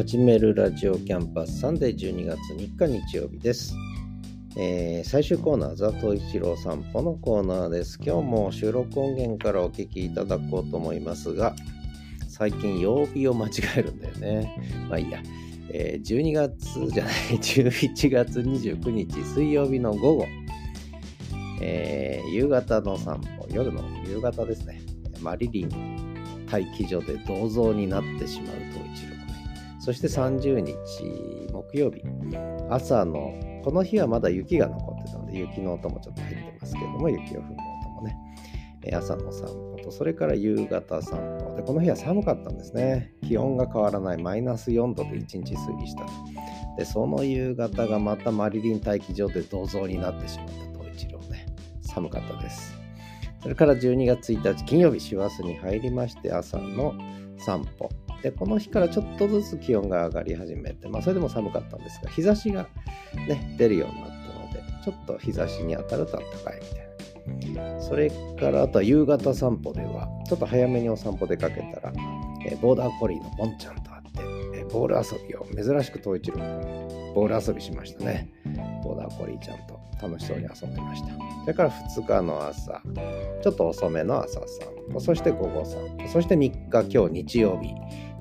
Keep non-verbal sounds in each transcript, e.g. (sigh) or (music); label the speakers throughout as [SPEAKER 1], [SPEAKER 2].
[SPEAKER 1] 始めるラジオキャンパスサンデー12月3日日曜日です。えー、最終コーナー、ザトイチロー散歩のコーナーです。今日も収録音源からお聞きいただこうと思いますが、最近曜日を間違えるんだよね。まあいいや。えー、12月じゃない、(laughs) 11月29日水曜日の午後、えー、夕方の散歩、夜の夕方ですね。マリリン待機所で銅像になってしまう東一。そして30日木曜日、朝の、この日はまだ雪が残ってたので、雪の音もちょっと入ってますけれども、雪を踏む音もね、朝の散歩と、それから夕方散歩で、この日は寒かったんですね。気温が変わらないマイナス4度で1日過ぎしたで、その夕方がまたマリリン待機場で銅像になってしまった東一郎ね。寒かったです。それから12月1日金曜日、師走に入りまして、朝の散歩。で、この日からちょっとずつ気温が上がり始めて、まあ、それでも寒かったんですが、日差しがね、出るようになったので、ちょっと日差しに当たると暖かいみたいな。それから、あとは夕方散歩では、ちょっと早めにお散歩出かけたら、えボーダーコリーのボンちゃんと会って、えボール遊びを珍しく統一郎君、ボール遊びしましたね。ボーダーコリーちゃんと楽しそうに遊んでました。それから2日の朝、ちょっと遅めの朝散歩、そして午後散歩、そして3日、今日日曜日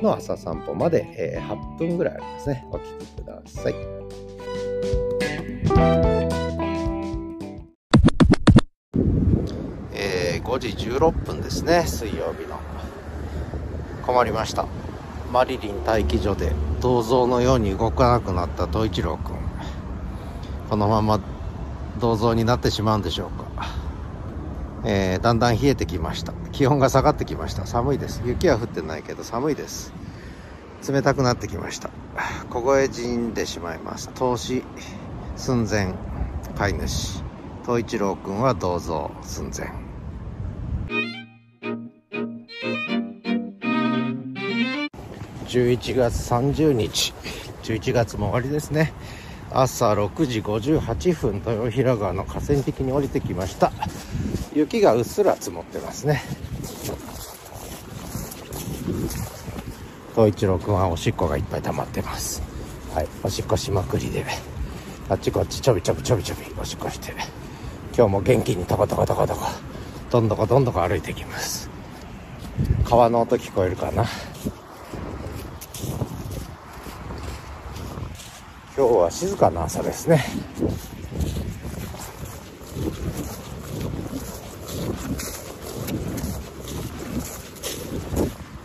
[SPEAKER 1] の朝散歩まで、えー、8分ぐらいありますね。お聴きください。えー、5時16分ですね、水曜日の。困りました。マリリン待機所で銅像のように動かなくなった東一郎君。このまま銅像になってしまうんでしょうか、えー、だんだん冷えてきました。気温が下がってきました。寒いです。雪は降ってないけど寒いです。冷たくなってきました。凍え死んでしまいます。投資寸前。飼い主。東一郎君は銅像寸前。11月30日。11月も終わりですね。朝6時58分豊平川の河川敷に降りてきました。雪がうっすら積もってますね。東一郎くんはおしっこがいっぱい溜まってます。はいおしっこしまくりであっちこっちちょびちょびちょびちょびおしっこして。今日も元気にトコトコトコトコどんどこどんどこ歩いていきます。川の音聞こえるかな？今日は静かな朝ですね。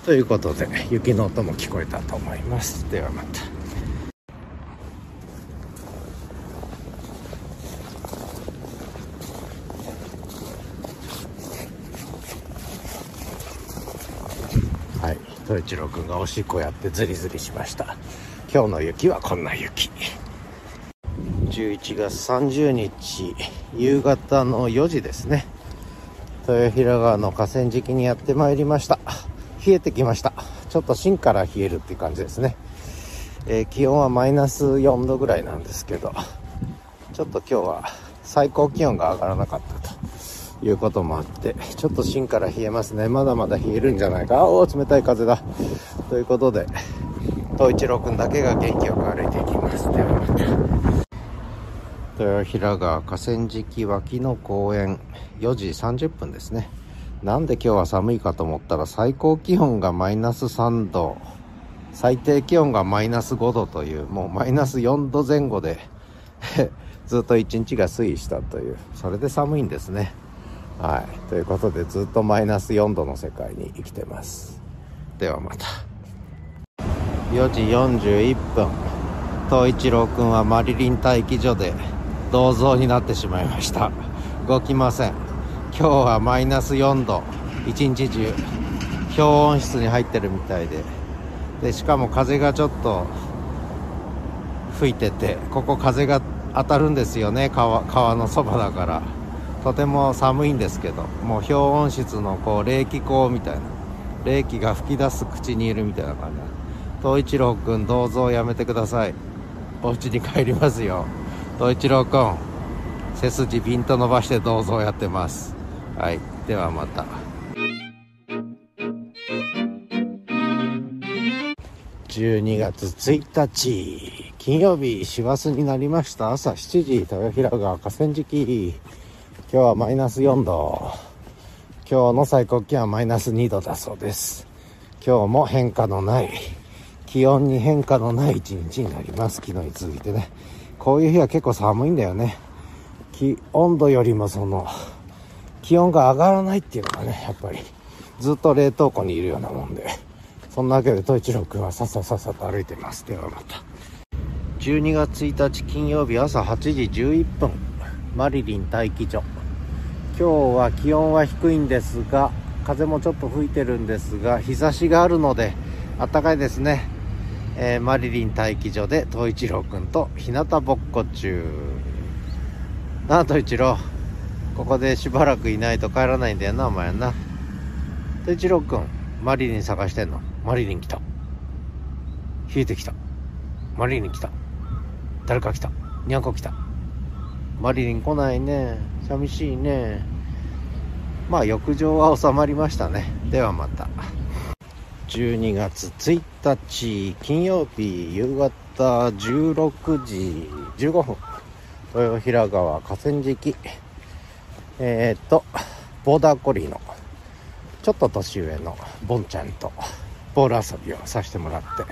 [SPEAKER 1] ということで雪の音も聞こえたと思います。ではまた。はい。東一郎君がおしっこやってズリズリしました。今日の雪はこんな雪。11月30日夕方の4時ですね。豊平川の河川敷にやってまいりました。冷えてきました。ちょっと芯から冷えるっていう感じですね、えー、気温はマイナス4度ぐらいなんですけどちょっと今日は最高気温が上がらなかったということもあってちょっと芯から冷えますね。まだまだ冷えるんじゃないか。おお冷たい風だ。ということで東一郎くんだけが元気よく歩いていきます。ではまた豊平川河川敷脇の公園。4時30分ですね。なんで今日は寒いかと思ったら最高気温がマイナス3度。最低気温がマイナス5度というもうマイナス4度前後で (laughs) ずっと一日が推移したという。それで寒いんですね。はい。ということでずっとマイナス4度の世界に生きてます。ではまた。4時41分。東一郎君はマリリン待機所で銅像になってしまいました。動きません。今日はマイナス4度。一日中氷温室に入ってるみたいで。でしかも風がちょっと吹いててここ風が当たるんですよね。川川のそばだから。とても寒いんですけどもう氷温室のこう冷気口みたいな。冷気が吹き出す口にいるみたいな感じ。東一郎君銅像やめてください。お家に帰りますよ。東一郎君背筋ピンと伸ばして銅像やってます。はい。ではまた。12月1日金曜日師走になりました。朝7時豊平川河川敷。今日はマイナス4度。今日の最高気温はマイナス2度だそうです。今日も変化のない気温に変化のない一日になります。昨日に続いてね。こういう日は結構寒いんだよね。気温度よりもその気温が上がらないっていうのがねやっぱりずっと冷凍庫にいるようなもんでそんなわけで統一郎君はさっささっさと歩いてます。ではまた。12月1日金曜日朝8時11分。マリリン待機所。今日は気温は低いんですが風もちょっと吹いてるんですが日差しがあるので暖かいですね、えー、マリリン待機所で統一郎君と日向ぼっこ中なあ統一郎ここでしばらくいないと帰らないんだよなお前な。統一郎君マリリン探してんの？マリリン来た。冷えてきた。マリリン来た。誰か来た。にゃんこ来た。マリリン来ないね。寂しいね。まあ浴場は収まりましたね。ではまた。12月1日。金曜日夕方16時15分豊平川河川敷。えっ、とボーダーコリーのちょっと年上のボンちゃんとボール遊びをさせてもらって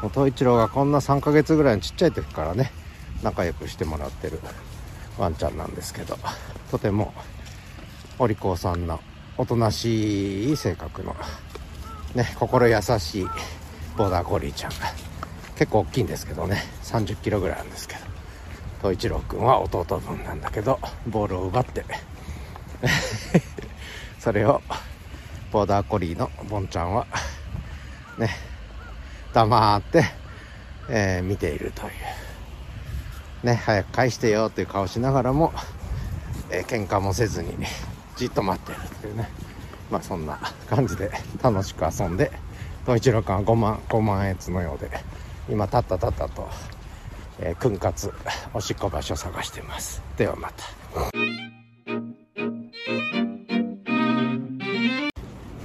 [SPEAKER 1] もう東一郎がこんな3ヶ月ぐらいのちっちゃい時からね仲良くしてもらってるワンちゃんなんですけどとてもお利口さんのおとなしい性格のね心優しいボーダーコリーちゃん。結構大きいんですけどね。3 0キロぐらいあるんですけど。東一郎君は弟分なんだけどボールを奪って。(laughs) それをボーダーコリーのボンちゃんはね黙って、えー、見ているという。ね早く返してよっていう顔しながらも、えー、喧嘩もせずにじっと待ってるっていうね。まあそんな感じで楽しく遊んで東一郎君は5万5万円のようで今たったたったと、えー、訓活おしっこ場所探してます。ではまた。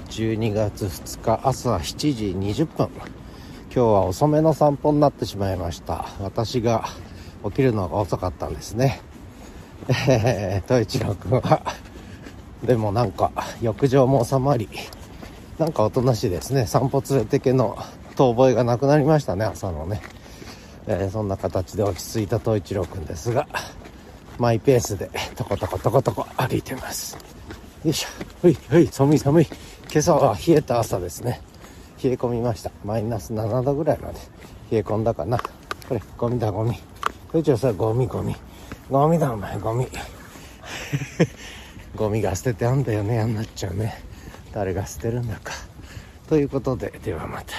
[SPEAKER 1] 12月2日朝7時20分。今日は遅めの散歩になってしまいました。私が起きるのが遅かったんですね。えー、統一郎君は。でもなんか浴場も収まりなんかおとなしいですね。散歩連れてけの遠吠えがなくなりましたね朝のね、えー、そんな形で落ち着いた統一郎君ですがマイペースでトコトコトコトコ歩いてます。よいしょ。はいはい寒い寒い。今朝は冷えた朝ですね。冷え込みました。マイナス7度ぐらいまで。冷え込んだかな。これゴミだゴミ。こいつはさゴミゴミ。ゴミだお前ゴミ。(laughs) ゴミが捨ててあんだよねやんなっちゃうね。誰が捨てるんだか。ということでではまた。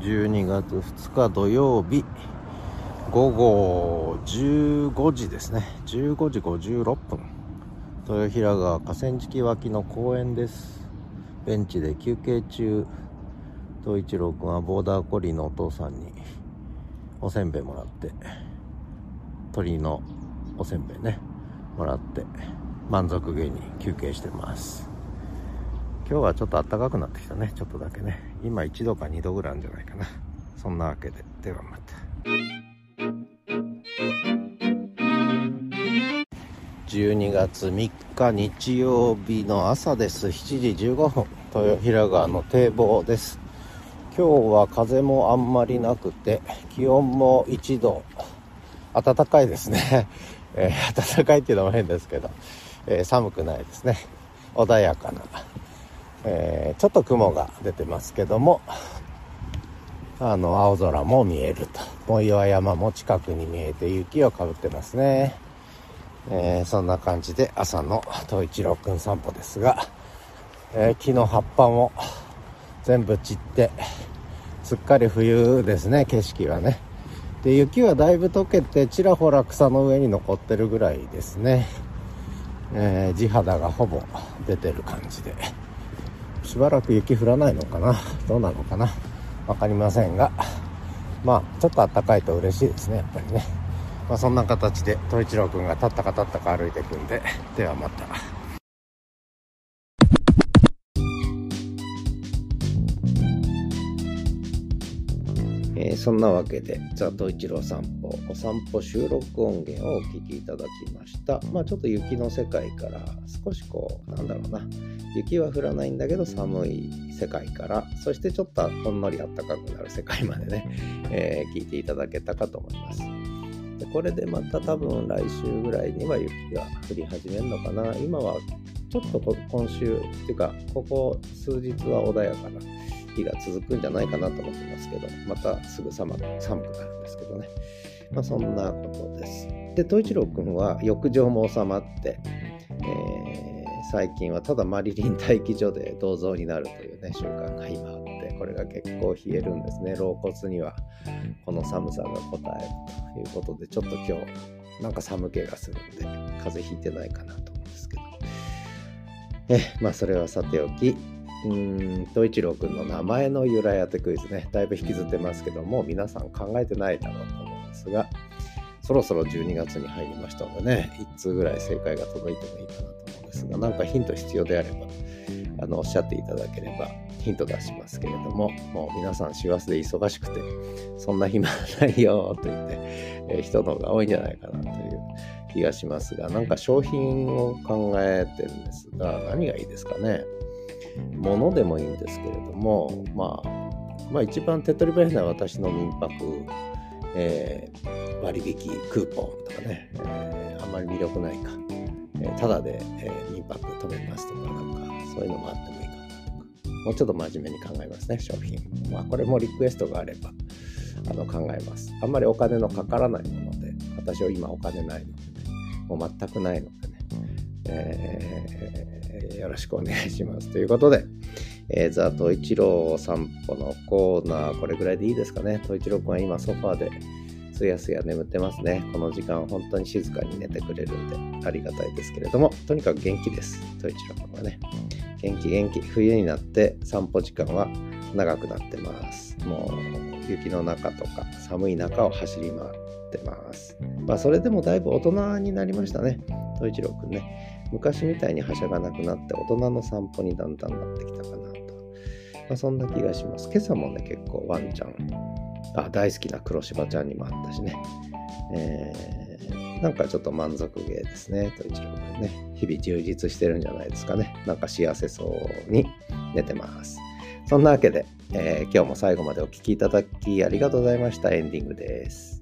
[SPEAKER 1] 12月2日土曜日午後15時ですね。15時56分。豊平川河川敷脇の公園です。ベンチで休憩中。東一郎君はボーダーコリーのお父さんにおせんべいもらって鳥のおせんべいねもらって満足げに休憩してます。今日はちょっと暖かくなってきたね。ちょっとだけね。今1度か2度ぐらいあるんじゃないかな。そんなわけで。ではまた。12月3日日曜日の朝です。7時15分。豊平川の堤防です。今日は風もあんまりなくて気温も1度暖かいですね、(laughs) えー、暖かいっていうのも変ですけど、えー、寒くないですね。穏やかな、えー、ちょっと雲が出てますけどもあの青空も見えると。藻岩山も近くに見えて雪をかぶってますね。えー、そんな感じで朝の東一郎くん散歩ですが、えー、木の葉っぱも全部散ってすっかり冬ですね景色はね。で雪はだいぶ溶けてちらほら草の上に残ってるぐらいですね、えー、地肌がほぼ出てる感じで。しばらく雪降らないのかな？どうなのかな？分かりませんが。まあちょっと暖かいと嬉しいですねやっぱりね。まあ、そんな形で統一郎君が立ったか立ったか歩いていくんで。ではまた。えー、そんなわけで、ザ・トイチロー散歩、お散歩収録音源をお聴きいただきました。まあちょっと雪の世界から少しこう、なんだろうな、雪は降らないんだけど寒い世界から、そしてちょっとほんのり暖かくなる世界までね、(laughs) えー、聞いていただけたかと思います。でこれでまた多分来週ぐらいには雪が降り始めるのかな。今はちょっと今週っていうか、ここ数日は穏やかな日が続くんじゃないかなと思ってますけど、またすぐ寒寒くなるんですけどね。まあそんなことです。で、統一郎君は浴場も収まって、えー、最近はただマリリン待機所で銅像になるというね、習慣が今あって、これが結構冷えるんですね。老骨にはこの寒さが応えるということで、ちょっと今日、なんか寒気がするんで、風邪ひいてないかなと思うんですけど。え、まあそれはさておき、うんと一郎くんの名前の由来当てクイズね、だいぶ引きずってますけども、皆さん考えてないだろうと思うんですが、そろそろ12月に入りましたのでね、1通ぐらい正解が届いてもいいかなと思うんですが、なんかヒント必要であれば、あの、おっしゃっていただければヒント出しますけれども、もう皆さん師走で忙しくて、そんな暇ないよと言って、えー、人の方が多いんじゃないかなという気がしますが、なんか商品を考えてるんですが、何がいいですかね。ものでもいいんですけれども、まあ、まあ一番手っ取り早いのは私の民泊、えー、割引クーポンとかね、えー、あんまり魅力ないか、えー、ただで、え、民泊止めますとかなんかそういうのもあってもいいかなとか。もうちょっと真面目に考えますね商品。まあこれもリクエストがあればあの考えます。あんまりお金のかからないもので私は今お金ないので、ね、もう全くないのでね、えーよろしくお願いします。ということで、えー、ザ・トイチロー散歩のコーナー、これぐらいでいいですかね。トイチロー君は今ソファーですやすや眠ってますね。この時間本当に静かに寝てくれるんでありがたいですけれども、とにかく元気です。トイチロー君はね。元気元気。冬になって散歩時間は長くなってます。もう雪の中とか寒い中を走り回ってます。まあそれでもだいぶ大人になりましたね。トイチロー君ね。昔みたいにはしゃがなくなって大人の散歩にだんだんなってきたかなと。まあ、そんな気がします。今朝もね、結構ワンちゃん、あ、大好きな黒柴ちゃんにもあったしね。えー、なんかちょっと満足芸ですね、と一郎君ね。日々充実してるんじゃないですかね。なんか幸せそうに寝てます。そんなわけで、えー、今日も最後までお聴きいただきありがとうございました。エンディングです。